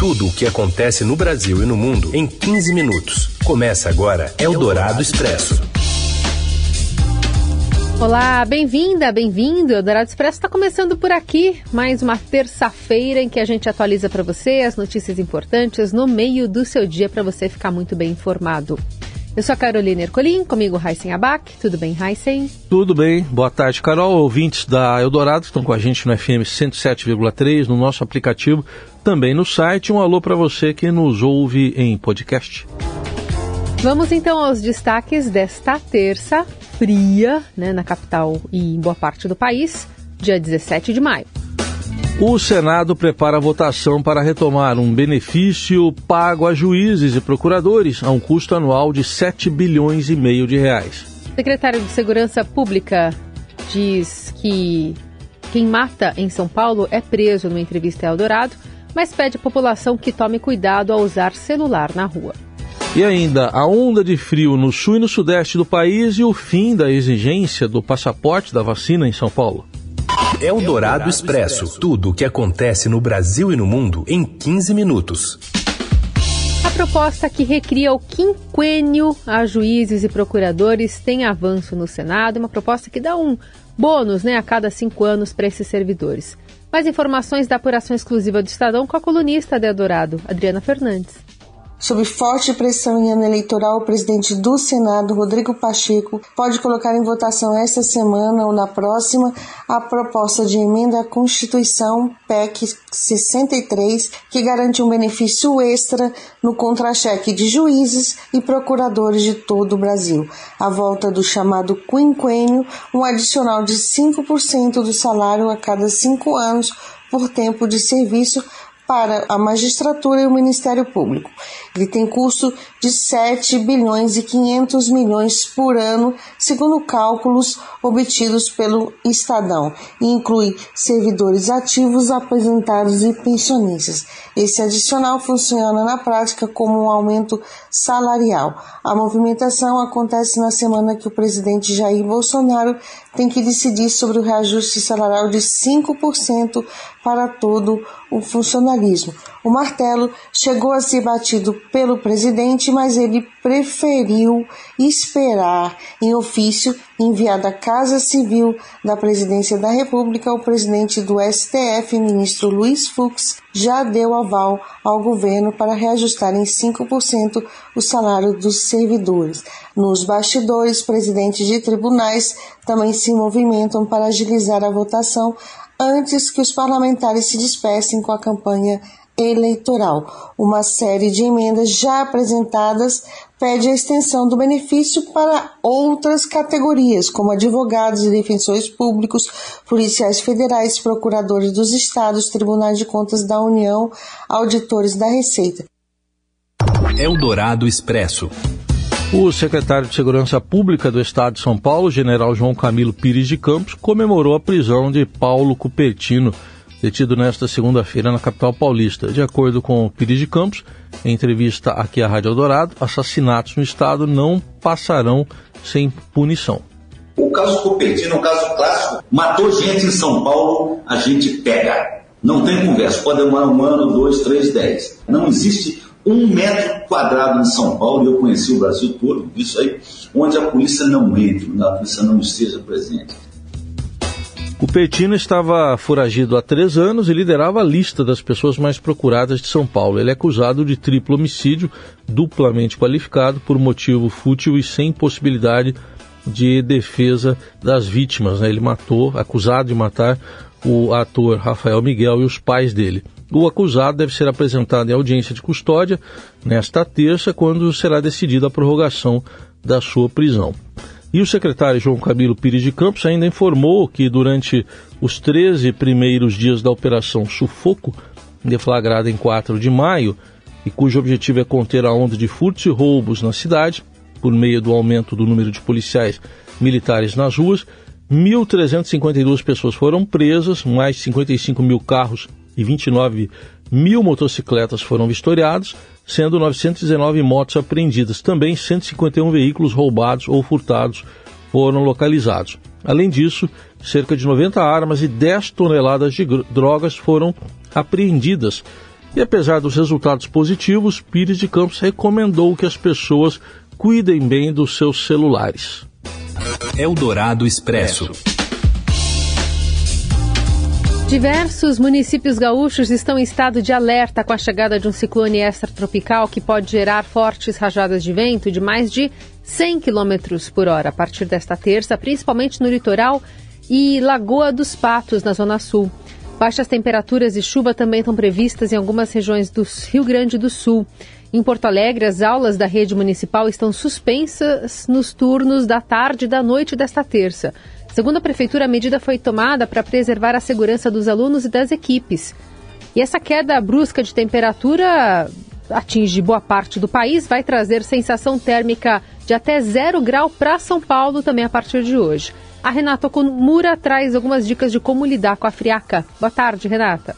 Tudo o que acontece no Brasil e no mundo em 15 minutos. Começa agora Eldorado Expresso. Olá, bem-vinda, bem-vindo. Eldorado Expresso está começando por aqui. Mais uma terça-feira em que a gente atualiza para você as notícias importantes no meio do seu dia para você ficar muito bem informado. Eu sou a Carolina Ercolim, comigo Heisen Abac. Tudo bem, Heisen? Tudo bem. Boa tarde, Carol. Ouvintes da Eldorado estão com a gente no FM 107,3, no nosso aplicativo, também no site. Um alô para você que nos ouve em podcast. Vamos então aos destaques desta terça fria, né, na capital e em boa parte do país, dia 17 de maio. O Senado prepara a votação para retomar um benefício pago a juízes e procuradores a um custo anual de 7 bilhões e meio de reais. O secretário de Segurança Pública diz que quem mata em São Paulo é preso numa entrevista a Eldorado, mas pede à população que tome cuidado ao usar celular na rua. E ainda a onda de frio no sul e no sudeste do país e o fim da exigência do passaporte da vacina em São Paulo. É o Dourado Expresso. Tudo o que acontece no Brasil e no mundo em 15 minutos. A proposta que recria o quinquênio a juízes e procuradores tem avanço no Senado, uma proposta que dá um bônus né, a cada cinco anos para esses servidores. Mais informações da apuração exclusiva do Estadão com a colunista de Eldorado, Adriana Fernandes. Sob forte pressão em ano eleitoral, o presidente do Senado, Rodrigo Pacheco, pode colocar em votação esta semana ou na próxima a proposta de emenda à Constituição PEC 63, que garante um benefício extra no contra-cheque de juízes e procuradores de todo o Brasil. A volta do chamado quinquênio, um adicional de 5% do salário a cada cinco anos por tempo de serviço para a magistratura e o Ministério Público. Ele tem custo de 7 bilhões e 500 milhões por ano, segundo cálculos obtidos pelo Estadão, e inclui servidores ativos, aposentados e pensionistas. Esse adicional funciona na prática como um aumento salarial. A movimentação acontece na semana que o presidente Jair Bolsonaro tem que decidir sobre o reajuste salarial de 5% para todo o funcionalismo. O martelo chegou a ser batido pelo presidente, mas ele preferiu esperar em ofício enviado à Casa Civil da Presidência da República. O presidente do STF, ministro Luiz Fux, já deu aval ao governo para reajustar em 5% o salário dos servidores. Nos bastidores, presidentes de tribunais também se movimentam para agilizar a votação antes que os parlamentares se dispersem com a campanha eleitoral. Uma série de emendas já apresentadas pede a extensão do benefício para outras categorias, como advogados e defensores públicos, policiais federais, procuradores dos estados, tribunais de contas da União, auditores da Receita. Eldorado Expresso. O secretário de Segurança Pública do Estado de São Paulo, general João Camilo Pires de Campos, comemorou a prisão de Paulo Cupertino, detido nesta segunda-feira na capital paulista. De acordo com Pires de Campos, em entrevista aqui à Rádio Eldorado, assassinatos no Estado não passarão sem punição. O caso Cupertino é um caso clássico. Matou gente em São Paulo, a gente pega. Não tem conversa. Pode demorar um ano, dois, três, dez. Não existe um metro quadrado em São Paulo, e eu conheci o Brasil todo, isso aí, onde a polícia não entre, onde a polícia não esteja presente. O Petino estava foragido há três anos e liderava a lista das pessoas mais procuradas de São Paulo. Ele é acusado de triplo homicídio, duplamente qualificado por motivo fútil e sem possibilidade de defesa das vítimas. Né? Ele matou, acusado de matar o ator Rafael Miguel e os pais dele. O acusado deve ser apresentado em audiência de custódia nesta terça, quando será decidida a prorrogação da sua prisão. E o secretário João Camilo Pires de Campos ainda informou que durante os 13 primeiros dias da Operação Sufoco, deflagrada em 4 de maio, e cujo objetivo é conter a onda de furtos e roubos na cidade, por meio do aumento do número de policiais militares nas ruas, 1.352 pessoas foram presas, mais 55 mil carros e 29 mil motocicletas foram vistoriados, sendo 919 motos apreendidas. Também 151 veículos roubados ou furtados foram localizados. Além disso, cerca de 90 armas e 10 toneladas de drogas foram apreendidas E apesar dos resultados positivos, Pires de Campos recomendou que as pessoas cuidem bem dos seus celulares. Eldorado Expresso. Diversos municípios gaúchos estão em estado de alerta com a chegada de um ciclone extratropical que pode gerar fortes rajadas de vento de mais de 100 km por hora a partir desta terça, principalmente no litoral e Lagoa dos Patos, na Zona Sul. Baixas temperaturas e chuva também estão previstas em algumas regiões do Rio Grande do Sul. Em Porto Alegre, as aulas da rede municipal estão suspensas nos turnos da tarde e da noite desta terça. Segundo a Prefeitura, a medida foi tomada para preservar a segurança dos alunos e das equipes. E essa queda brusca de temperatura atinge boa parte do país, vai trazer sensação térmica de até zero grau para São Paulo também a partir de hoje. A Renata Okumura traz algumas dicas de como lidar com a friaca. Boa tarde, Renata.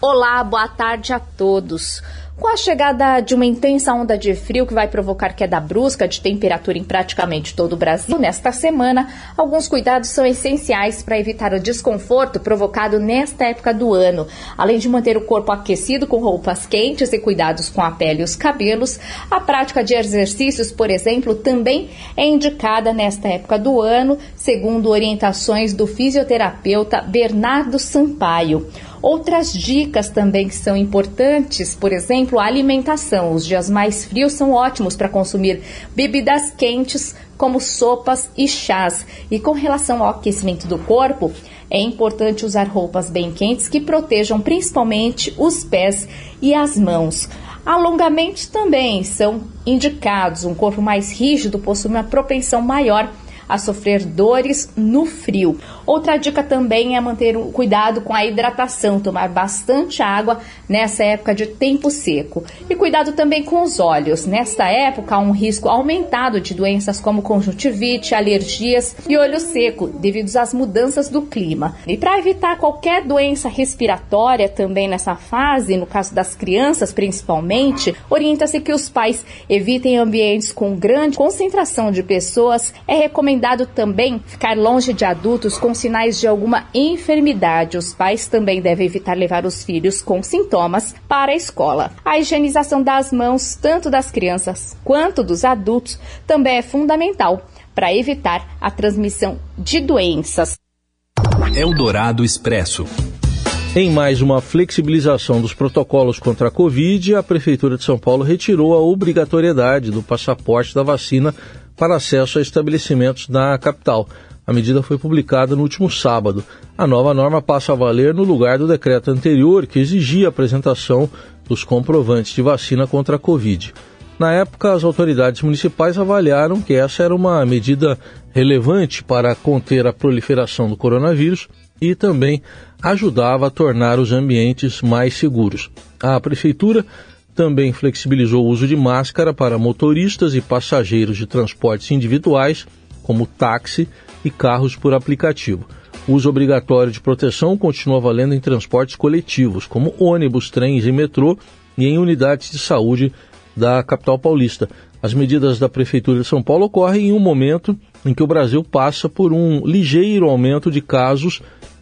Olá, boa tarde a todos. Com a chegada de uma intensa onda de frio que vai provocar queda brusca de temperatura em praticamente todo o Brasil nesta semana, alguns cuidados são essenciais para evitar o desconforto provocado nesta época do ano. Além de manter o corpo aquecido com roupas quentes e cuidados com a pele e os cabelos, a prática de exercícios, por exemplo, também é indicada nesta época do ano, segundo orientações do fisioterapeuta Bernardo Sampaio. Outras dicas também que são importantes, por exemplo, a alimentação. Os dias mais frios são ótimos para consumir bebidas quentes, como sopas e chás. E com relação ao aquecimento do corpo, é importante usar roupas bem quentes que protejam principalmente os pés e as mãos. Alongamentos também são indicados. Um corpo mais rígido possui uma propensão maior a sofrer dores no frio. Outra dica também é manter o cuidado com a hidratação, tomar bastante água nessa época de tempo seco. E cuidado também com os olhos. Nesta época há um risco aumentado de doenças como conjuntivite, alergias e olho seco, devido às mudanças do clima. E para evitar qualquer doença respiratória também nessa fase, no caso das crianças principalmente, orienta-se que os pais evitem ambientes com grande concentração de pessoas. É recomendado também ficar longe de adultos com sinais de alguma enfermidade. Os pais também devem evitar levar os filhos com sintomas para a escola. A higienização das mãos, tanto das crianças quanto dos adultos, também é fundamental para evitar a transmissão de doenças. Eldorado Expresso. Em mais uma flexibilização dos protocolos contra a Covid, a Prefeitura de São Paulo retirou a obrigatoriedade do passaporte da vacina para acesso a estabelecimentos na capital. A medida foi publicada no último sábado. A nova norma passa a valer no lugar do decreto anterior, que exigia a apresentação dos comprovantes de vacina contra a Covid. Na época, as autoridades municipais avaliaram que essa era uma medida relevante para conter a proliferação do coronavírus e também ajudava a tornar os ambientes mais seguros. A prefeitura também flexibilizou o uso de máscara para motoristas e passageiros de transportes individuais, como táxi e carros por aplicativo. O uso obrigatório de proteção continua valendo em transportes coletivos, como ônibus, trens e metrô, e em unidades de saúde da capital paulista. As medidas da Prefeitura de São Paulo ocorrem em um momento em que o Brasil passa por um ligeiro aumento de casos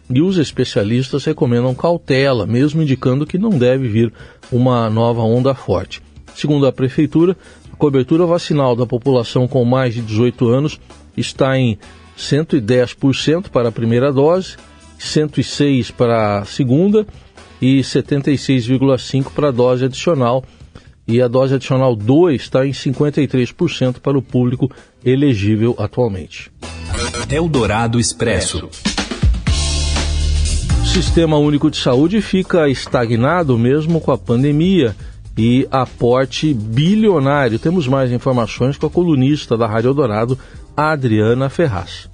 e os especialistas recomendam cautela, mesmo indicando que não deve vir uma nova onda forte. Segundo a Prefeitura, a cobertura vacinal da população com mais de 18 anos está em 110% para a primeira dose, 106% para a segunda e 76,5% para a dose adicional. E a dose adicional 2 está em 53% para o público elegível atualmente. Eldorado Expresso. O Sistema Único de Saúde fica estagnado mesmo com a pandemia e aporte bilionário. Temos mais informações com a colunista da Rádio Eldorado, Adriana Ferraz.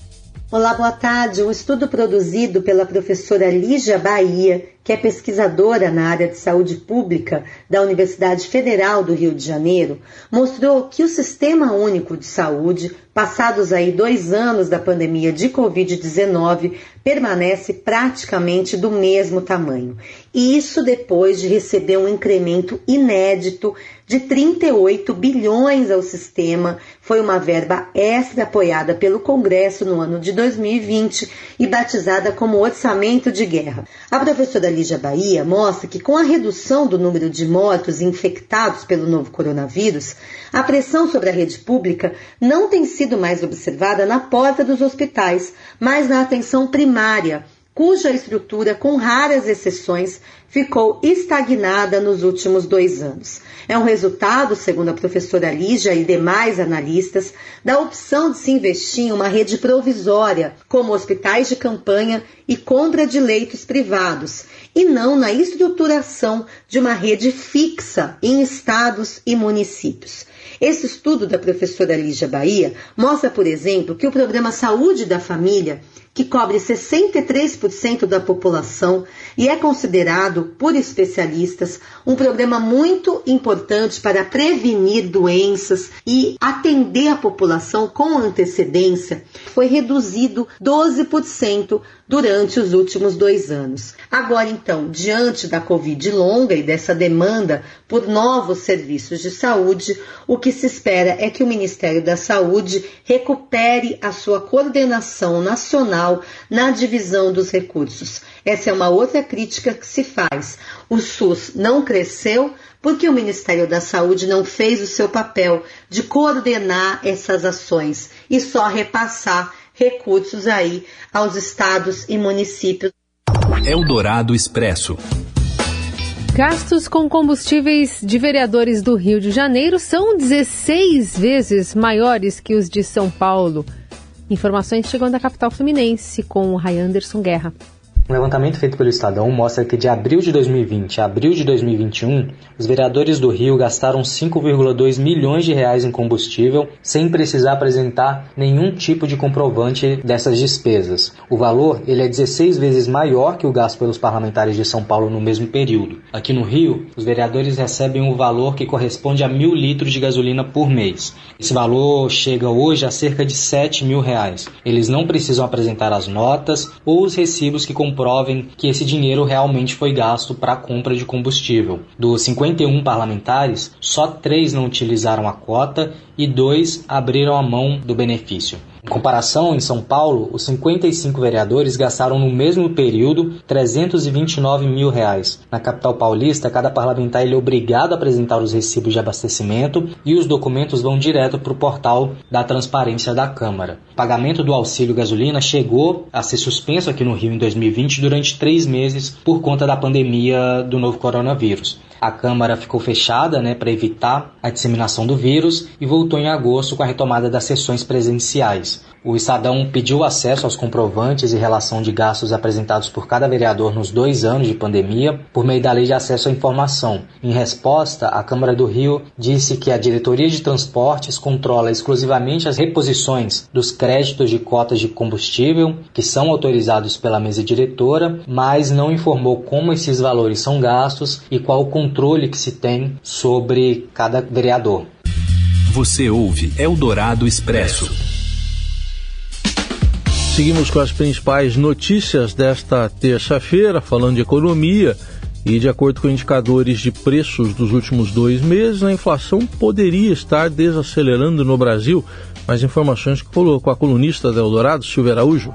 Olá, boa tarde. Um estudo produzido pela professora Lígia Bahia, que é pesquisadora na área de saúde pública da Universidade Federal do Rio de Janeiro, mostrou que o Sistema Único de Saúde, passados aí dois anos da pandemia de Covid-19, permanece praticamente do mesmo tamanho. E isso depois de receber um incremento inédito de 38 bilhões ao sistema. Foi uma verba extra apoiada pelo Congresso no ano de 2020 e batizada como orçamento de guerra. A professora Lígia Bahia mostra que, com a redução do número de mortos infectados pelo novo coronavírus, a pressão sobre a rede pública não tem sido mais observada na porta dos hospitais, mas na atenção primária, cuja estrutura, com raras exceções, ficou estagnada nos últimos dois anos. É um resultado, segundo a professora Lígia e demais analistas, da opção de se investir em uma rede provisória, como hospitais de campanha e compra de leitos privados, e não na estruturação de uma rede fixa em estados e municípios. Esse estudo da professora Lígia Bahia mostra, por exemplo, que o programa Saúde da Família que cobre 63% da população e é considerado por especialistas um programa muito importante para prevenir doenças e atender a população com antecedência, foi reduzido 12% durante os últimos dois anos. Agora, então, diante da Covid longa e dessa demanda por novos serviços de saúde, o que se espera é que o Ministério da Saúde recupere a sua coordenação nacional na divisão dos recursos. Essa é uma outra crítica que se faz. O SUS não cresceu porque o Ministério da Saúde não fez o seu papel de coordenar essas ações e só repassar recursos aí aos estados e municípios. Eldorado Expresso. Gastos com combustíveis de vereadores do Rio de Janeiro são 16 vezes maiores que os de São Paulo. Informações chegam da capital fluminense com o Ray Anderson Guerra. Um levantamento feito pelo Estadão mostra que de abril de 2020 a abril de 2021, os vereadores do Rio gastaram 5,2 milhões de reais em combustível sem precisar apresentar nenhum tipo de comprovante dessas despesas. O valor ele é 16 vezes maior que o gasto pelos parlamentares de São Paulo no mesmo período. Aqui no Rio, os vereadores recebem um valor que corresponde a mil litros de gasolina por mês. Esse valor chega hoje a cerca de 7 mil reais. Eles não precisam apresentar as notas ou os recibos que comprovem que esse dinheiro realmente foi gasto para a compra de combustível. Dos 51 parlamentares, só três não utilizaram a cota e dois abriram a mão do benefício. Em comparação, em São Paulo, os 55 vereadores gastaram no mesmo período 329 mil reais. Na capital paulista, cada parlamentar é obrigado a apresentar os recibos de abastecimento e os documentos vão direto para o portal da transparência da Câmara. O pagamento do auxílio gasolina chegou a ser suspenso aqui no Rio em 2020 durante três meses por conta da pandemia do novo coronavírus. A Câmara ficou fechada né, para evitar a disseminação do vírus e voltou em agosto com a retomada das sessões presenciais. O Estadão pediu acesso aos comprovantes e relação de gastos apresentados por cada vereador nos dois anos de pandemia por meio da Lei de Acesso à Informação. Em resposta, a Câmara do Rio disse que a Diretoria de Transportes controla exclusivamente as reposições dos créditos de cotas de combustível que são autorizados pela mesa diretora, mas não informou como esses valores são gastos e qual o controle que se tem sobre cada vereador. Você ouve Eldorado Expresso. Seguimos com as principais notícias desta terça-feira, falando de economia. E de acordo com indicadores de preços dos últimos dois meses, a inflação poderia estar desacelerando no Brasil. Mais informações que colocou a colunista da Eldorado, Silvia Araújo.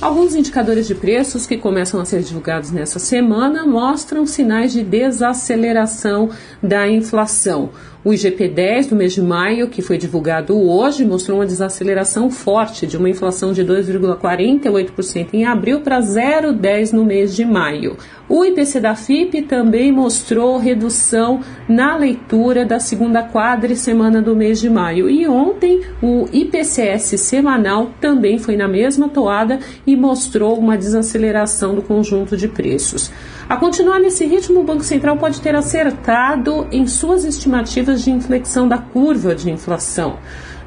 Alguns indicadores de preços que começam a ser divulgados nessa semana mostram sinais de desaceleração da inflação. O IGP-10 do mês de maio, que foi divulgado hoje, mostrou uma desaceleração forte de uma inflação de 2,48% em abril para 0,10% no mês de maio. O IPC da FIP também mostrou redução na leitura da segunda semana do mês de maio. E ontem o IPCS semanal também foi na mesma toada e mostrou uma desaceleração do conjunto de preços. A continuar nesse ritmo, o Banco Central pode ter acertado em suas estimativas de inflexão da curva de inflação.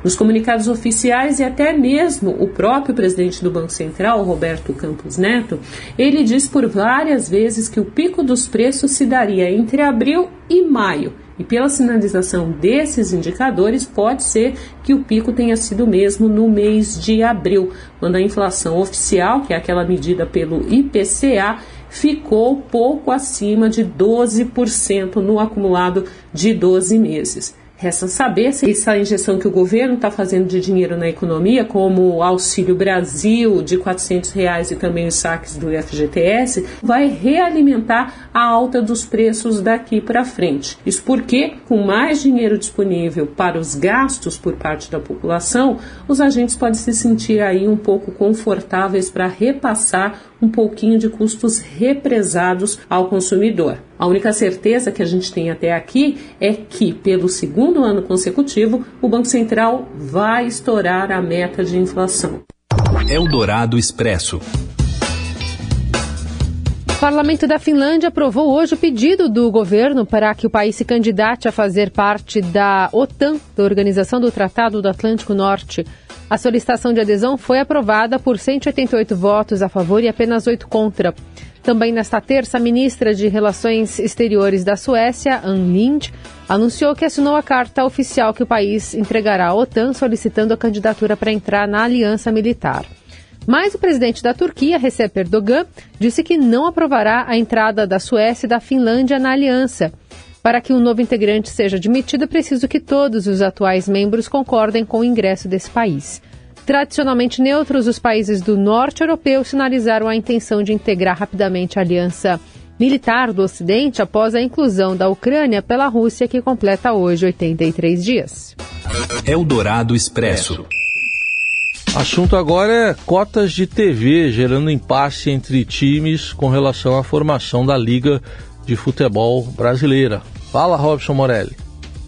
Nos comunicados oficiais e até mesmo o próprio presidente do Banco Central, Roberto Campos Neto, ele diz por várias vezes que o pico dos preços se daria entre abril e maio. E pela sinalização desses indicadores, pode ser que o pico tenha sido mesmo no mês de abril, quando a inflação oficial, que é aquela medida pelo IPCA, ficou pouco acima de 12% no acumulado de 12 meses. Resta saber se essa injeção que o governo está fazendo de dinheiro na economia, como o Auxílio Brasil de 400 reais e também os saques do FGTS, vai realimentar a alta dos preços daqui para frente. Isso porque, com mais dinheiro disponível para os gastos por parte da população, os agentes podem se sentir aí um pouco confortáveis para repassar um pouquinho de custos represados ao consumidor. A única certeza que a gente tem até aqui é que, pelo segundo ano consecutivo, o Banco Central vai estourar a meta de inflação. Eldorado Expresso. O parlamento da Finlândia aprovou hoje o pedido do governo para que o país se candidate a fazer parte da OTAN, da Organização do Tratado do Atlântico Norte. A solicitação de adesão foi aprovada por 188 votos a favor e apenas 8 contra. Também nesta terça, a ministra de Relações Exteriores da Suécia, Ann Lind, anunciou que assinou a carta oficial que o país entregará à OTAN solicitando a candidatura para entrar na aliança militar. Mas o presidente da Turquia, Recep Erdogan, disse que não aprovará a entrada da Suécia e da Finlândia na aliança. Para que um novo integrante seja admitido, é preciso que todos os atuais membros concordem com o ingresso desse país. Tradicionalmente neutros, os países do norte europeu sinalizaram a intenção de integrar rapidamente a aliança militar do Ocidente após a inclusão da Ucrânia pela Rússia, que completa hoje 83 dias. Eldorado Expresso. Assunto agora é cotas de TV, gerando impasse entre times com relação à formação da Liga de Futebol Brasileira. Fala, Robson Morelli.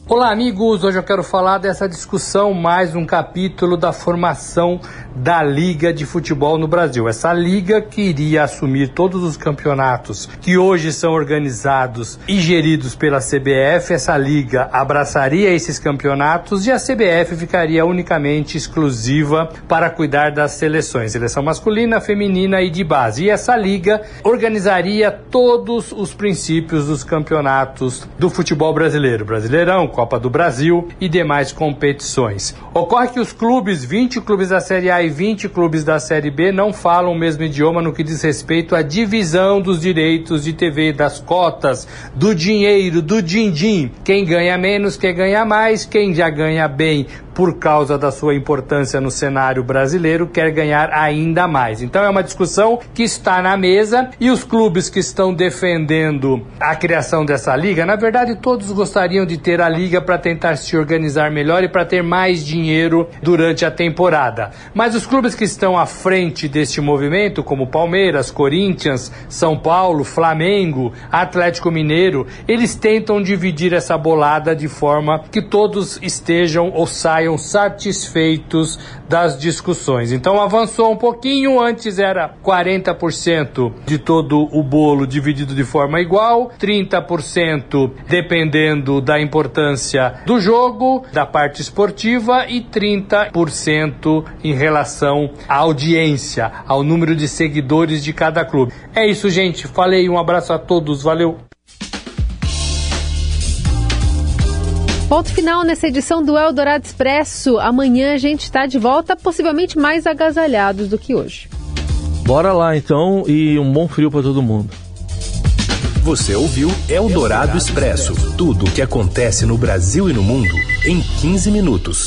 Olá, amigos! Hoje eu quero falar dessa discussão, mais um capítulo da formação da Liga de Futebol no Brasil. Essa liga que iria assumir todos os campeonatos que hoje são organizados e geridos pela CBF. Essa liga abraçaria esses campeonatos e a CBF ficaria unicamente exclusiva para cuidar das seleções, seleção masculina, feminina e de base. E essa liga organizaria todos os princípios dos campeonatos do futebol brasileiro, Brasileirão, Copa do Brasil e demais competições. Ocorre que os clubes, 20 clubes da Série A e 20 clubes da Série B, não falam o mesmo idioma no que diz respeito à divisão dos direitos de TV, das cotas, do dinheiro, do din-din. Quem ganha menos, quem ganha mais, quem já ganha bem por causa da sua importância no cenário brasileiro, quer ganhar ainda mais. Então é uma discussão que está na mesa e os clubes que estão defendendo a criação dessa liga, na verdade todos gostariam de ter a liga para tentar se organizar melhor e para ter mais dinheiro durante a temporada. Mas os clubes que estão à frente deste movimento, como Palmeiras, Corinthians, São Paulo, Flamengo, Atlético Mineiro, eles tentam dividir essa bolada de forma que todos estejam ou saiam saiam satisfeitos das discussões. Então avançou um pouquinho, antes era 40% de todo o bolo dividido de forma igual, 30% dependendo da importância do jogo, da parte esportiva e 30% em relação à audiência, ao número de seguidores de cada clube. É isso, gente. Falei, um abraço a todos, valeu. Ponto final nessa edição do Eldorado Expresso. Amanhã a gente está de volta, possivelmente mais agasalhados do que hoje. Bora lá então e um bom frio para todo mundo. Você ouviu Eldorado Expresso tudo o que acontece no Brasil e no mundo em 15 minutos.